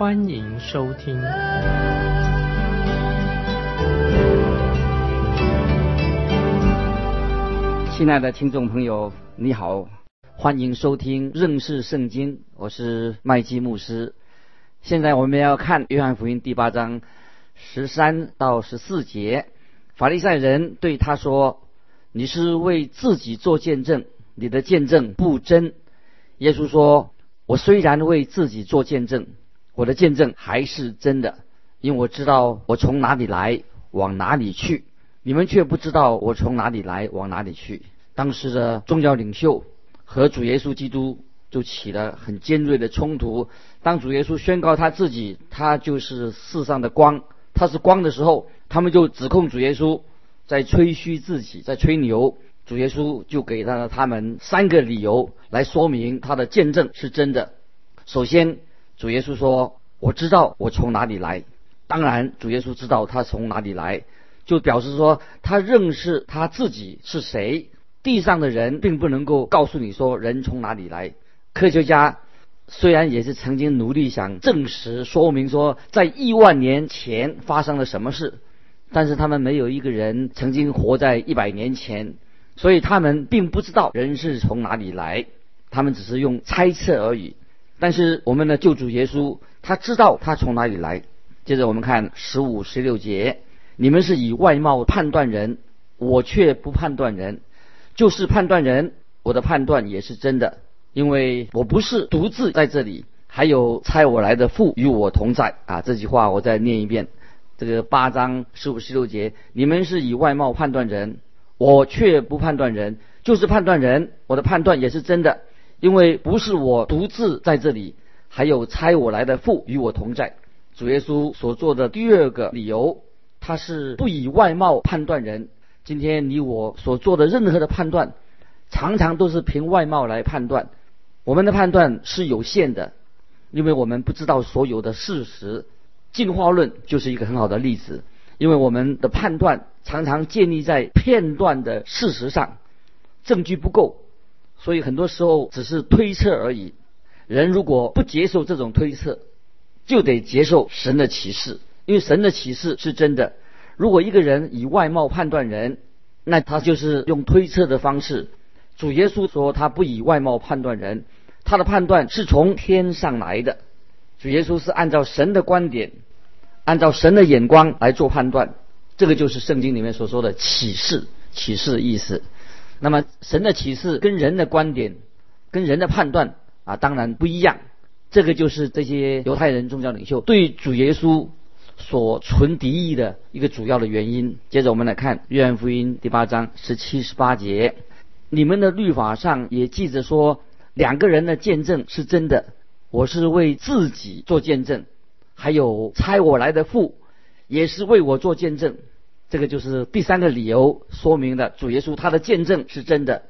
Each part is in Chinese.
欢迎收听。亲爱的听众朋友，你好，欢迎收听认识圣经，我是麦基牧师。现在我们要看约翰福音第八章十三到十四节，法利赛人对他说：“你是为自己做见证，你的见证不真。”耶稣说：“我虽然为自己做见证，我的见证还是真的，因为我知道我从哪里来，往哪里去。你们却不知道我从哪里来，往哪里去。”当时的宗教领袖和主耶稣基督就起了很尖锐的冲突。当主耶稣宣告他自己，他就是世上的光，他是光的时候，他们就指控主耶稣在吹嘘自己，在吹牛。主耶稣就给了他们三个理由来说明他的见证是真的。首先，主耶稣说：“我知道我从哪里来。”当然，主耶稣知道他从哪里来，就表示说他认识他自己是谁。地上的人并不能够告诉你说人从哪里来。科学家虽然也是曾经努力想证实、说明说在亿万年前发生了什么事，但是他们没有一个人曾经活在一百年前，所以他们并不知道人是从哪里来，他们只是用猜测而已。但是我们的救主耶稣他知道他从哪里来。接着我们看十五、十六节：你们是以外貌判断人，我却不判断人。就是判断人，我的判断也是真的，因为我不是独自在这里，还有差我来的父与我同在啊！这句话我再念一遍，这个八章十五十六节，你们是以外貌判断人，我却不判断人，就是判断人，我的判断也是真的，因为不是我独自在这里，还有差我来的父与我同在。主耶稣所做的第二个理由，他是不以外貌判断人。今天你我所做的任何的判断，常常都是凭外貌来判断。我们的判断是有限的，因为我们不知道所有的事实。进化论就是一个很好的例子，因为我们的判断常常建立在片段的事实上，证据不够，所以很多时候只是推测而已。人如果不接受这种推测，就得接受神的启示，因为神的启示是真的。如果一个人以外貌判断人，那他就是用推测的方式。主耶稣说他不以外貌判断人，他的判断是从天上来的。主耶稣是按照神的观点，按照神的眼光来做判断。这个就是圣经里面所说的启示，启示的意思。那么神的启示跟人的观点、跟人的判断啊，当然不一样。这个就是这些犹太人宗教领袖对主耶稣。所存敌意的一个主要的原因。接着我们来看《约翰福音》第八章十七、十八节：你们的律法上也记着说，两个人的见证是真的。我是为自己做见证，还有差我来的父也是为我做见证。这个就是第三个理由，说明了主耶稣他的见证是真的。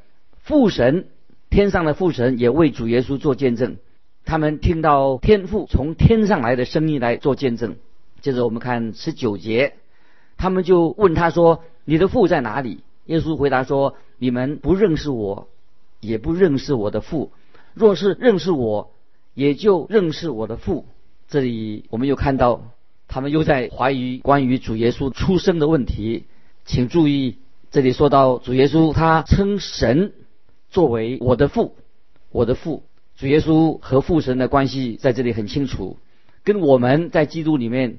父神，天上的父神也为主耶稣做见证，他们听到天父从天上来的声音来做见证。接着我们看十九节，他们就问他说：“你的父在哪里？”耶稣回答说：“你们不认识我，也不认识我的父。若是认识我，也就认识我的父。”这里我们又看到他们又在怀疑关于主耶稣出生的问题。请注意，这里说到主耶稣他称神作为我的父，我的父。主耶稣和父神的关系在这里很清楚，跟我们在基督里面。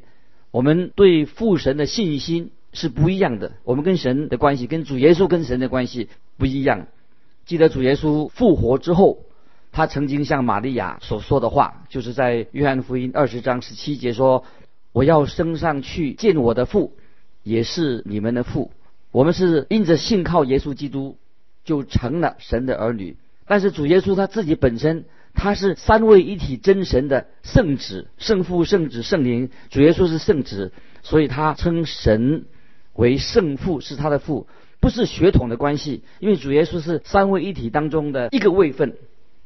我们对父神的信心是不一样的。我们跟神的关系，跟主耶稣跟神的关系不一样。记得主耶稣复活之后，他曾经向玛利亚所说的话，就是在约翰福音二十章十七节说：“我要升上去见我的父，也是你们的父。”我们是因着信靠耶稣基督，就成了神的儿女。但是主耶稣他自己本身，他是三位一体真神的圣子，圣父、圣子、圣灵。主耶稣是圣子，所以他称神为圣父，是他的父，不是血统的关系。因为主耶稣是三位一体当中的一个位分，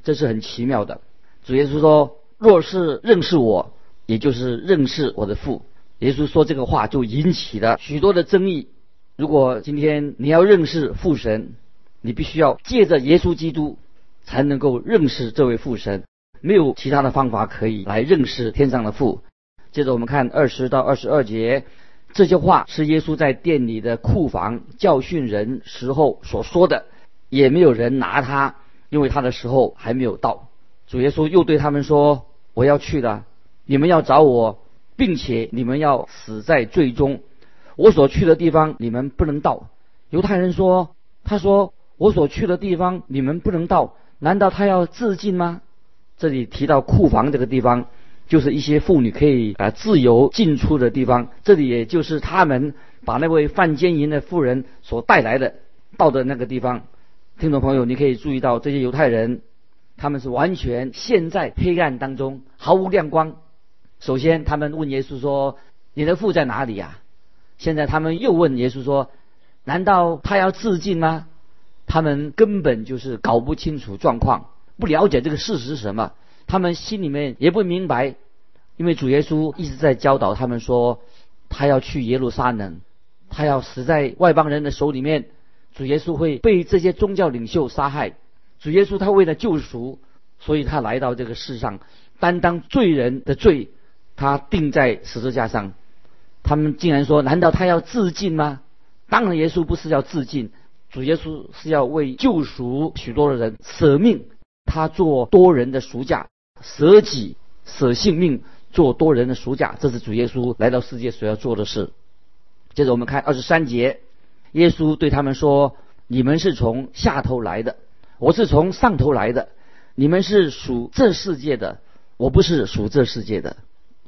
这是很奇妙的。主耶稣说：“若是认识我，也就是认识我的父。”耶稣说这个话就引起了许多的争议。如果今天你要认识父神，你必须要借着耶稣基督。才能够认识这位父神，没有其他的方法可以来认识天上的父。接着我们看二十到二十二节，这些话是耶稣在店里的库房教训人时候所说的，也没有人拿他，因为他的时候还没有到。主耶稣又对他们说：“我要去了，你们要找我，并且你们要死在最终。我所去的地方你们不能到。”犹太人说：“他说我所去的地方你们不能到。”难道他要自尽吗？这里提到库房这个地方，就是一些妇女可以啊自由进出的地方。这里也就是他们把那位犯奸淫的妇人所带来的到的那个地方。听众朋友，你可以注意到这些犹太人，他们是完全陷在黑暗当中，毫无亮光。首先，他们问耶稣说：“你的父在哪里呀？”现在他们又问耶稣说：“难道他要自尽吗？”他们根本就是搞不清楚状况，不了解这个事实是什么，他们心里面也不明白，因为主耶稣一直在教导他们说，他要去耶路撒冷，他要死在外邦人的手里面，主耶稣会被这些宗教领袖杀害，主耶稣他为了救赎，所以他来到这个世上，担当罪人的罪，他钉在十字架上，他们竟然说，难道他要自尽吗？当然，耶稣不是要自尽。主耶稣是要为救赎许多的人舍命，他做多人的赎价，舍己舍性命做多人的赎价，这是主耶稣来到世界所要做的事。接着我们看二十三节，耶稣对他们说：“你们是从下头来的，我是从上头来的。你们是属这世界的，我不是属这世界的。”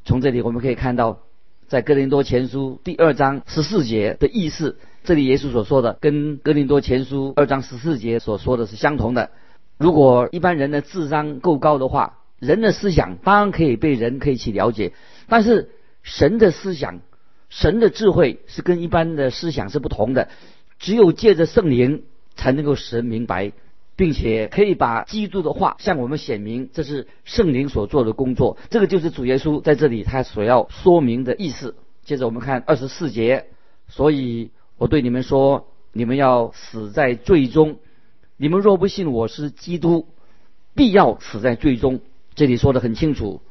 从这里我们可以看到，在哥林多前书第二章十四节的意思。这里耶稣所说的，跟哥林多前书二章十四节所说的是相同的。如果一般人的智商够高的话，人的思想当然可以被人可以去了解，但是神的思想、神的智慧是跟一般的思想是不同的。只有借着圣灵才能够使人明白，并且可以把基督的话向我们显明，这是圣灵所做的工作。这个就是主耶稣在这里他所要说明的意思。接着我们看二十四节，所以。我对你们说，你们要死在罪中。你们若不信我是基督，必要死在罪中。这里说的很清楚，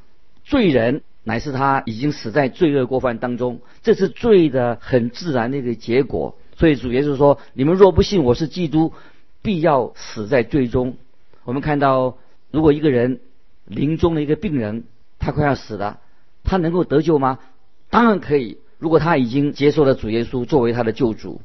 罪人乃是他已经死在罪恶过犯当中，这是罪的很自然的一个结果。所以主耶稣说，你们若不信我是基督，必要死在最终。我们看到，如果一个人临终的一个病人，他快要死了，他能够得救吗？当然可以。如果他已经接受了主耶稣作为他的救主，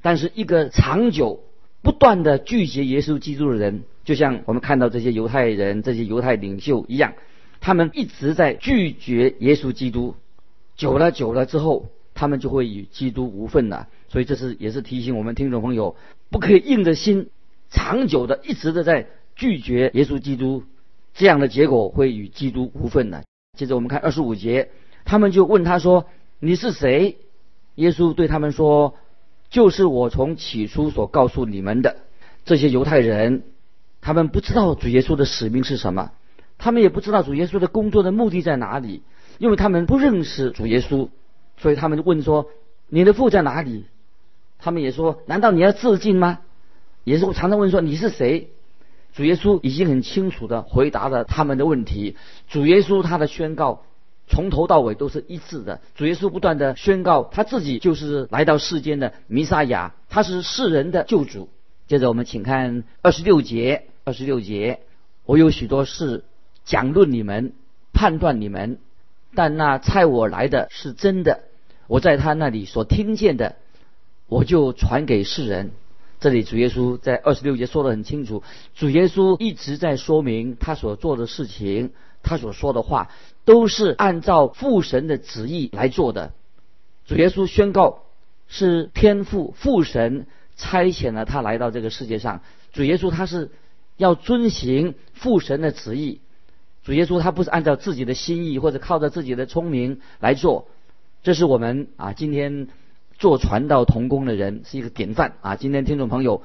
但是一个长久不断的拒绝耶稣基督的人，就像我们看到这些犹太人、这些犹太领袖一样，他们一直在拒绝耶稣基督，久了久了之后，他们就会与基督无份了。所以这是也是提醒我们听众朋友，不可以硬着心，长久的一直的在拒绝耶稣基督，这样的结果会与基督无份的。接着我们看二十五节，他们就问他说。你是谁？耶稣对他们说：“就是我从起初所告诉你们的。”这些犹太人，他们不知道主耶稣的使命是什么，他们也不知道主耶稣的工作的目的在哪里，因为他们不认识主耶稣，所以他们就问说：“你的父在哪里？”他们也说：“难道你要自尽吗？”也是常常问说：“你是谁？”主耶稣已经很清楚的回答了他们的问题。主耶稣他的宣告。从头到尾都是一致的。主耶稣不断的宣告，他自己就是来到世间的弥撒亚，他是世人的救主。接着我们请看二十六节，二十六节，我有许多事讲论你们，判断你们，但那差我来的是真的，我在他那里所听见的，我就传给世人。这里主耶稣在二十六节说得很清楚，主耶稣一直在说明他所做的事情。他所说的话都是按照父神的旨意来做的。主耶稣宣告是天父父神差遣了他来到这个世界上。主耶稣他是要遵行父神的旨意，主耶稣他不是按照自己的心意或者靠着自己的聪明来做，这是我们啊今天做传道同工的人是一个典范啊。今天听众朋友，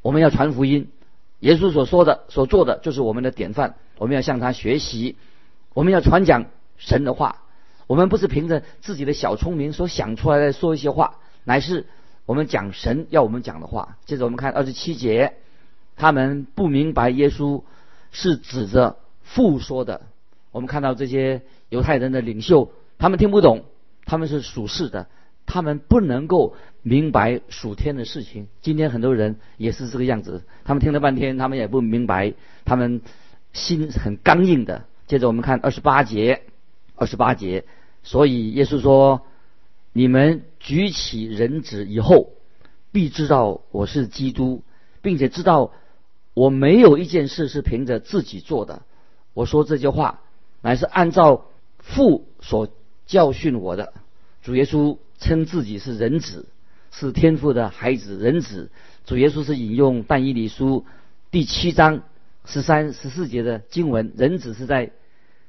我们要传福音，耶稣所说的所做的就是我们的典范，我们要向他学习，我们要传讲神的话。我们不是凭着自己的小聪明所想出来的说一些话，乃是我们讲神要我们讲的话。接着我们看二十七节，他们不明白耶稣是指着父说的。我们看到这些犹太人的领袖，他们听不懂，他们是属世的，他们不能够明白属天的事情。今天很多人也是这个样子，他们听了半天，他们也不明白，他们心很刚硬的。接着我们看二十八节。二十八节，所以耶稣说：“你们举起人子以后，必知道我是基督，并且知道我没有一件事是凭着自己做的。我说这句话，乃是按照父所教训我的。主耶稣称自己是人子，是天父的孩子。人子，主耶稣是引用但以理书第七章十三、十四节的经文。人子是在。”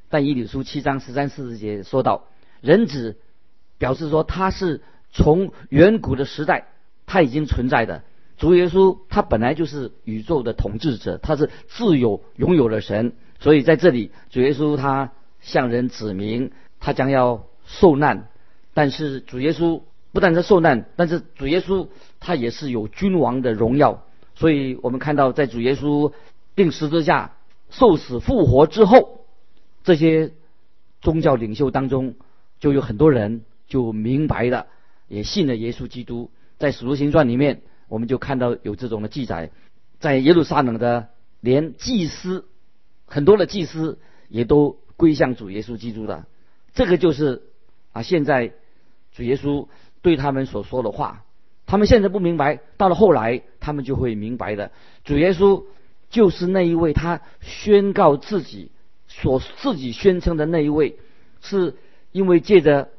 但以理书七章十三四节说到，人子表示说他是从远古的时代他已经存在的主耶稣，他本来就是宇宙的统治者，他是自有拥有的神。所以在这里，主耶稣他向人指明他将要受难，但是主耶稣不但是受难，但是主耶稣他也是有君王的荣耀。所以我们看到，在主耶稣定十字架、受死、复活之后。这些宗教领袖当中，就有很多人就明白了，也信了耶稣基督。在《使徒行传》里面，我们就看到有这种的记载，在耶路撒冷的连祭司，很多的祭司也都归向主耶稣基督的。这个就是啊，现在主耶稣对他们所说的话，他们现在不明白，到了后来他们就会明白的。主耶稣就是那一位，他宣告自己。所自己宣称的那一位，是因为借着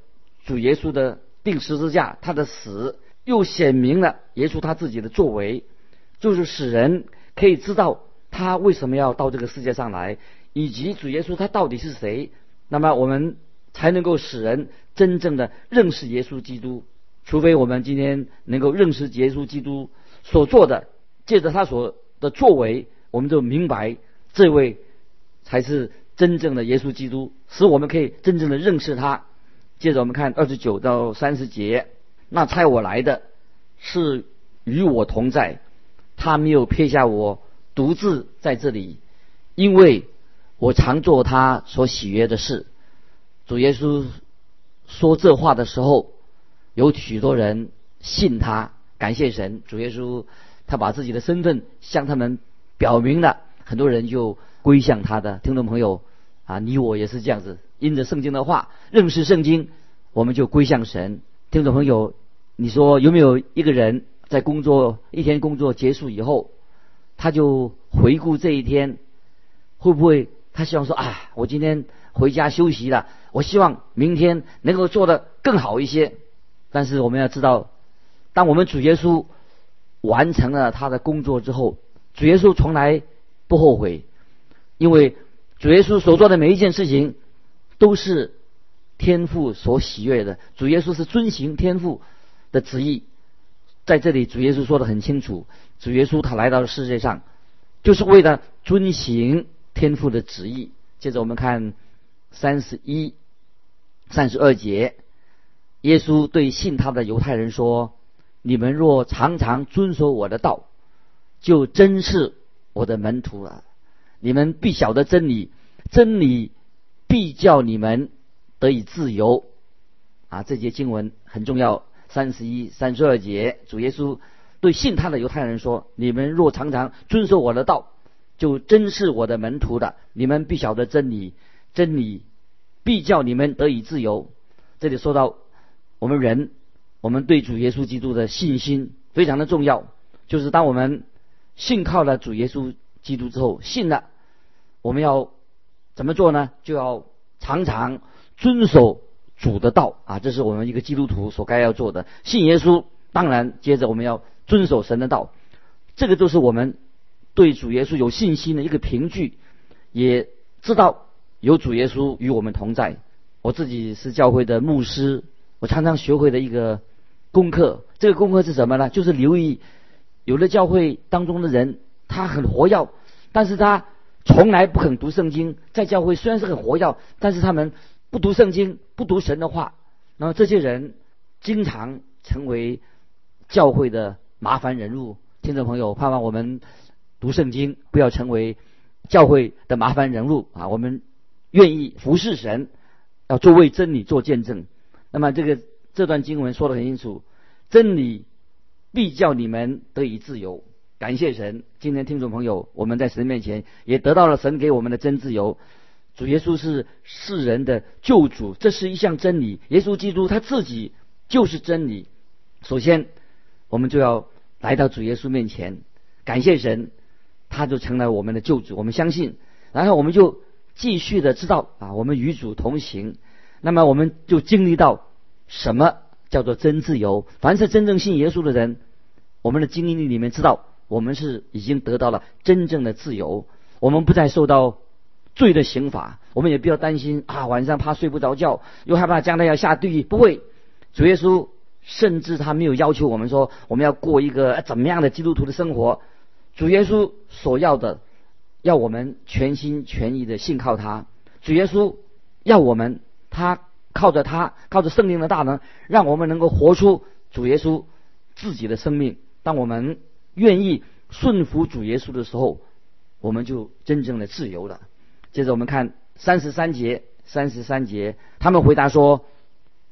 主耶稣的定十字架，他的死又显明了耶稣他自己的作为，就是使人可以知道他为什么要到这个世界上来，以及主耶稣他到底是谁。那么我们才能够使人真正的认识耶稣基督。除非我们今天能够认识耶稣基督所做的，借着他所的作为，我们就明白这位才是。真正的耶稣基督，使我们可以真正的认识他。接着我们看二十九到三十节，那差我来的是与我同在，他没有撇下我独自在这里，因为我常做他所喜悦的事。主耶稣说这话的时候，有许多人信他，感谢神。主耶稣他把自己的身份向他们表明了，很多人就归向他的听众朋友。啊，你我也是这样子，因着圣经的话认识圣经，我们就归向神。听众朋友，你说有没有一个人在工作一天工作结束以后，他就回顾这一天，会不会他希望说啊，我今天回家休息了，我希望明天能够做得更好一些。但是我们要知道，当我们主耶稣完成了他的工作之后，主耶稣从来不后悔，因为。主耶稣所做的每一件事情，都是天父所喜悦的。主耶稣是遵行天父的旨意，在这里主耶稣说的很清楚。主耶稣他来到了世界上，就是为了遵行天父的旨意。接着我们看三十一、三十二节，耶稣对信他的犹太人说：“你们若常常遵守我的道，就真是我的门徒了。”你们必晓得真理，真理必叫你们得以自由。啊，这节经文很重要。三十一、三十二节，主耶稣对信他的犹太人说：“你们若常常遵守我的道，就真是我的门徒的。你们必晓得真理，真理必叫你们得以自由。”这里说到我们人，我们对主耶稣基督的信心非常的重要。就是当我们信靠了主耶稣。基督之后信了，我们要怎么做呢？就要常常遵守主的道啊！这是我们一个基督徒所该要做的。信耶稣，当然接着我们要遵守神的道，这个就是我们对主耶稣有信心的一个凭据。也知道有主耶稣与我们同在。我自己是教会的牧师，我常常学会的一个功课，这个功课是什么呢？就是留意有的教会当中的人，他很活跃，但是他从来不肯读圣经。在教会虽然是很活跃，但是他们不读圣经，不读神的话。那么这些人经常成为教会的麻烦人物。听众朋友，盼望我们读圣经，不要成为教会的麻烦人物啊！我们愿意服侍神，要做为真理做见证。那么这个这段经文说的很清楚，真理必叫你们得以自由。感谢神！今天听众朋友，我们在神面前也得到了神给我们的真自由。主耶稣是世人的救主，这是一项真理。耶稣基督他自己就是真理。首先，我们就要来到主耶稣面前，感谢神，他就成了我们的救主。我们相信，然后我们就继续的知道啊，我们与主同行。那么，我们就经历到什么叫做真自由？凡是真正信耶稣的人，我们的经历里面知道，我们是已经得到了真正的自由，我们不再受到。罪的刑罚，我们也不要担心啊！晚上怕睡不着觉，又害怕将来要下地狱。不会，主耶稣甚至他没有要求我们说我们要过一个怎么样的基督徒的生活。主耶稣所要的，要我们全心全意的信靠他。主耶稣要我们，他靠着他，靠着圣灵的大能，让我们能够活出主耶稣自己的生命。当我们愿意顺服主耶稣的时候，我们就真正的自由了。接着我们看三十三节，三十三节，他们回答说：“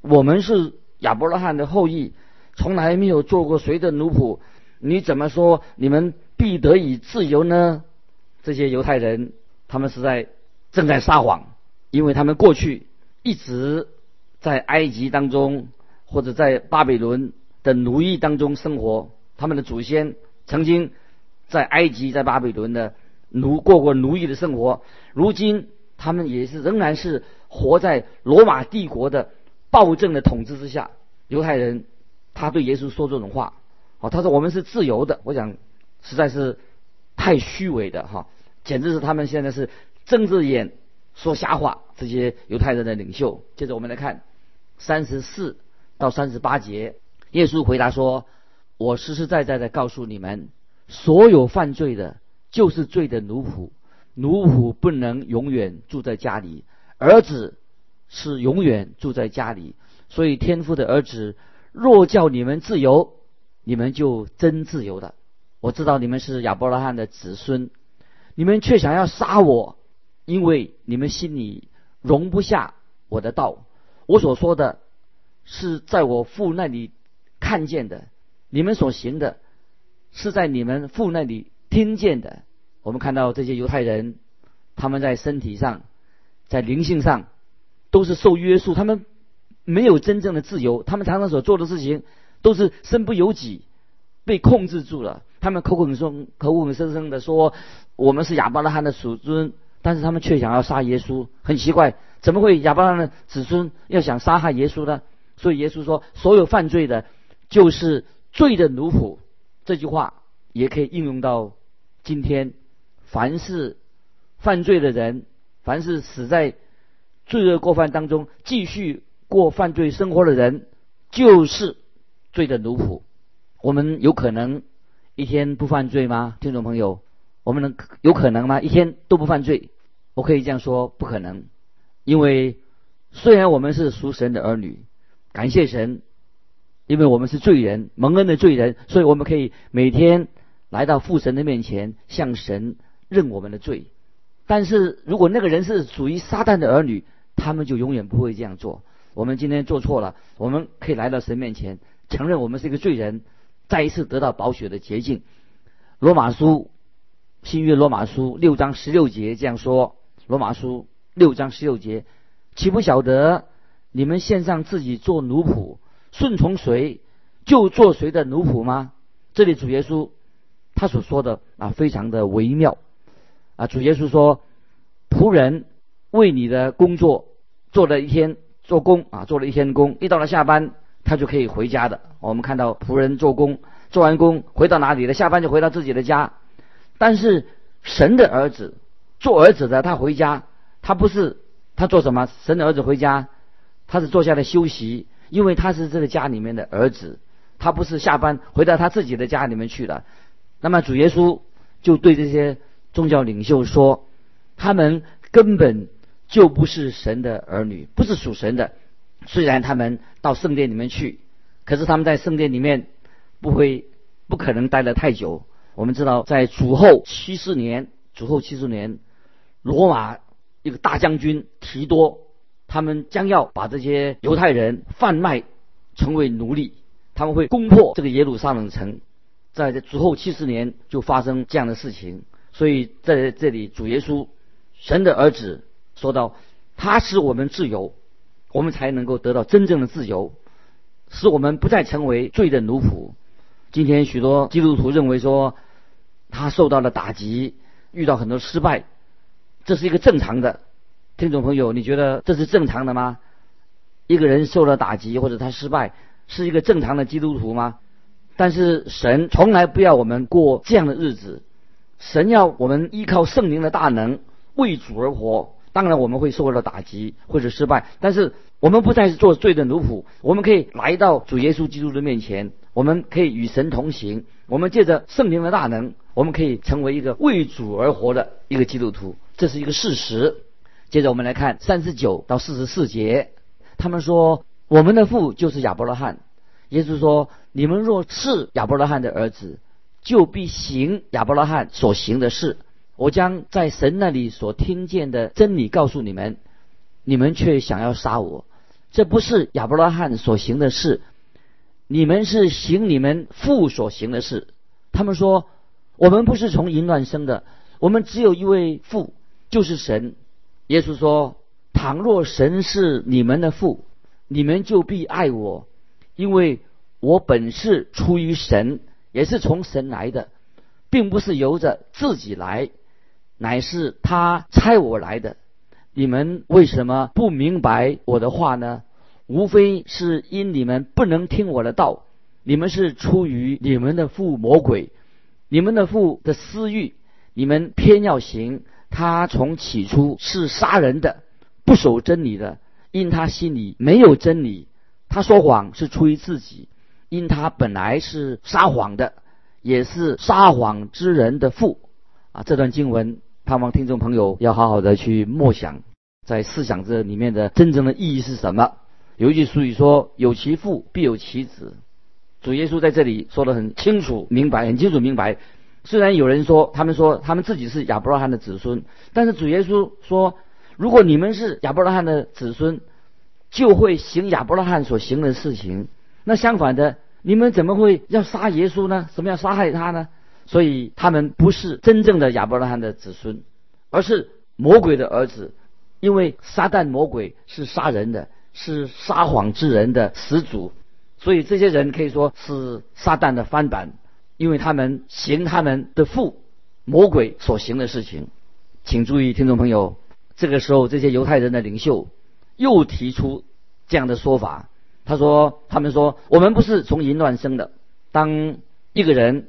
我们是亚伯拉罕的后裔，从来没有做过谁的奴仆。你怎么说你们必得以自由呢？”这些犹太人，他们是在正在撒谎，因为他们过去一直在埃及当中，或者在巴比伦的奴役当中生活。他们的祖先曾经在埃及、在巴比伦的。奴过过奴役的生活，如今他们也是仍然是活在罗马帝国的暴政的统治之下。犹太人他对耶稣说这种话，哦，他说我们是自由的。我想实在是太虚伪的哈，简直是他们现在是睁着眼说瞎话。这些犹太人的领袖。接着我们来看三十四到三十八节，耶稣回答说：“我实实在在的告诉你们，所有犯罪的。”就是罪的奴仆，奴仆不能永远住在家里，儿子是永远住在家里。所以天父的儿子若叫你们自由，你们就真自由了。我知道你们是亚伯拉罕的子孙，你们却想要杀我，因为你们心里容不下我的道。我所说的是在我父那里看见的，你们所行的是在你们父那里听见的。我们看到这些犹太人，他们在身体上，在灵性上，都是受约束，他们没有真正的自由。他们常常所做的事情，都是身不由己，被控制住了。他们口口声口口声声的说我们是亚伯拉罕的属尊，但是他们却想要杀耶稣，很奇怪，怎么会亚伯拉罕的子孙要想杀害耶稣呢？所以耶稣说，所有犯罪的，就是罪的奴仆。这句话也可以应用到今天。凡是犯罪的人，凡是死在罪恶过犯当中继续过犯罪生活的人，就是罪的奴仆。我们有可能一天不犯罪吗？听众朋友，我们能有可能吗？一天都不犯罪？我可以这样说，不可能。因为虽然我们是属神的儿女，感谢神，因为我们是罪人，蒙恩的罪人，所以我们可以每天来到父神的面前，向神。认我们的罪，但是如果那个人是属于撒旦的儿女，他们就永远不会这样做。我们今天做错了，我们可以来到神面前，承认我们是一个罪人，再一次得到宝血的洁净。罗马书新约罗马书六章十六节这样说：罗马书六章十六节，岂不晓得你们献上自己做奴仆，顺从谁就做谁的奴仆吗？这里主耶稣他所说的啊，非常的微妙。啊，主耶稣说：“仆人为你的工作做了一天做工啊，做了一天工，一到了下班，他就可以回家的。我们看到仆人做工，做完工回到哪里了？下班就回到自己的家。但是神的儿子做儿子的，他回家，他不是他做什么？神的儿子回家，他是坐下来休息，因为他是这个家里面的儿子，他不是下班回到他自己的家里面去了。那么主耶稣就对这些宗教领袖说，他们根本就不是神的儿女，不是属神的。虽然他们到圣殿里面去，可是他们在圣殿里面不会、不可能待得太久。我们知道，在主后七十年，主后七十年，罗马一个大将军提多，他们将要把这些犹太人贩卖成为奴隶，他们会攻破这个耶路撒冷城。在这主后七十年就发生这样的事情，所以在这里主耶稣，神的儿子说到，他使我们自由。我们才能够得到真正的自由，使我们不再成为罪的奴仆。今天许多基督徒认为说，他受到了打击，遇到很多失败，这是一个正常的。听众朋友，你觉得这是正常的吗？一个人受了打击或者他失败，是一个正常的基督徒吗？但是神从来不要我们过这样的日子，神要我们依靠圣灵的大能，为主而活。当然我们会受到打击或者失败，但是。我们不再是做罪的奴仆，我们可以来到主耶稣基督的面前，我们可以与神同行。我们借着圣灵的大能，我们可以成为一个为主而活的一个基督徒，这是一个事实。接着我们来看三十九到四十四节，他们说我们的父就是亚伯拉罕。耶稣说：你们若是亚伯拉罕的儿子，就必行亚伯拉罕所行的事。我将在神那里所听见的真理告诉你们。你们却想要杀我，这不是亚伯拉罕所行的事，你们是行你们父所行的事。他们说，我们不是从淫乱生的，我们只有一位父，就是神。耶稣说，倘若神是你们的父，你们就必爱我，因为我本是出于神，也是从神来的，并不是由着自己来，乃是他差我来的。你们为什么不明白我的话呢？无非是因你们不能听我的道。你们是出于你们的父魔鬼，你们的父的私欲，你们偏要行。他从起初是杀人的，不守真理的，因他心里没有真理。他说谎是出于自己，因他本来是撒谎的，也是撒谎之人的父。啊，这段经文。盼望听众朋友要好好的去默想，在思想这里面的真正的意义是什么？有一句俗语说：“有其父必有其子。”主耶稣在这里说的很清楚明白，很清楚明白。虽然有人说他们说他们自己是亚伯拉罕的子孙，但是主耶稣说：“如果你们是亚伯拉罕的子孙，就会行亚伯拉罕所行的事情。那相反的，你们怎么会要杀耶稣呢？什么要杀害他呢？”所以他们不是真正的亚伯拉罕的子孙，而是魔鬼的儿子。因为撒旦魔鬼是杀人的，是撒谎之人的始祖，所以这些人可以说是撒旦的翻版，因为他们行他们的父魔鬼所行的事情。请注意，听众朋友，这个时候这些犹太人的领袖又提出这样的说法。他说：“他们说我们不是从淫乱生的。当一个人。”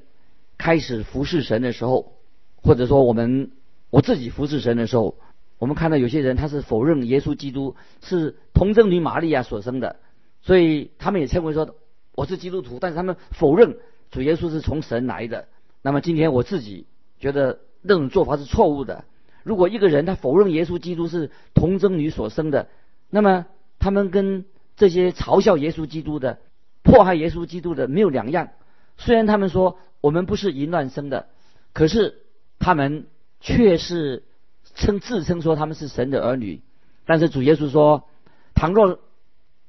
开始服侍神的时候，或者说我们我自己服侍神的时候，我们看到有些人他是否认耶稣基督是童贞女玛利亚所生的，所以他们也称为说我是基督徒，但是他们否认主耶稣是从神来的。那么今天我自己觉得那种做法是错误的。如果一个人他否认耶稣基督是童贞女所生的，那么他们跟这些嘲笑耶稣基督的、迫害耶稣基督的没有两样。虽然他们说。我们不是淫乱生的，可是他们却是称自称说他们是神的儿女。但是主耶稣说：“倘若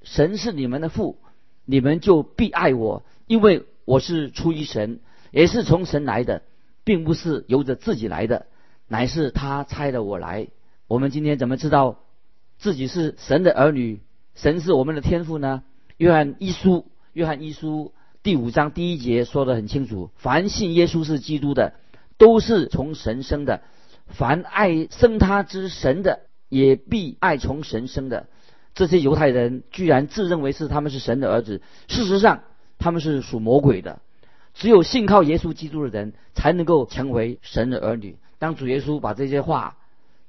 神是你们的父，你们就必爱我，因为我是出于神，也是从神来的，并不是由着自己来的，乃是他差的我来。”我们今天怎么知道自己是神的儿女？神是我们的天父呢？约翰一书，约翰一书。第五章第一节说的很清楚：凡信耶稣是基督的，都是从神生的；凡爱生他之神的，也必爱从神生的。这些犹太人居然自认为是他们是神的儿子，事实上他们是属魔鬼的。只有信靠耶稣基督的人，才能够成为神的儿女。当主耶稣把这些话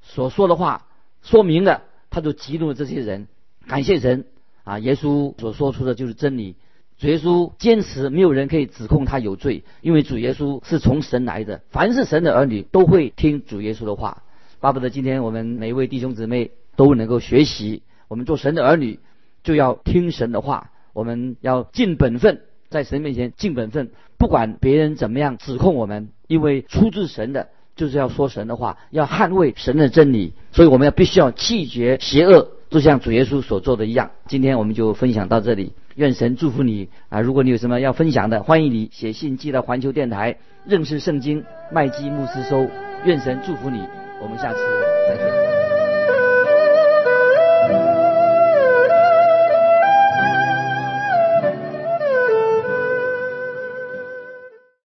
所说的话说明了，他就激怒了这些人。感谢神啊！耶稣所说出的就是真理。主耶稣坚持没有人可以指控他有罪，因为主耶稣是从神来的。凡是神的儿女都会听主耶稣的话。巴不得今天我们每一位弟兄姊妹都能够学习，我们做神的儿女就要听神的话，我们要尽本分，在神面前尽本分，不管别人怎么样指控我们，因为出自神的，就是要说神的话，要捍卫神的真理。所以我们要必须要弃绝邪恶，就像主耶稣所做的一样。今天我们就分享到这里。愿神祝福你啊！如果你有什么要分享的，欢迎你写信寄到环球电台认识圣经麦基牧师收。愿神祝福你，我们下次再见。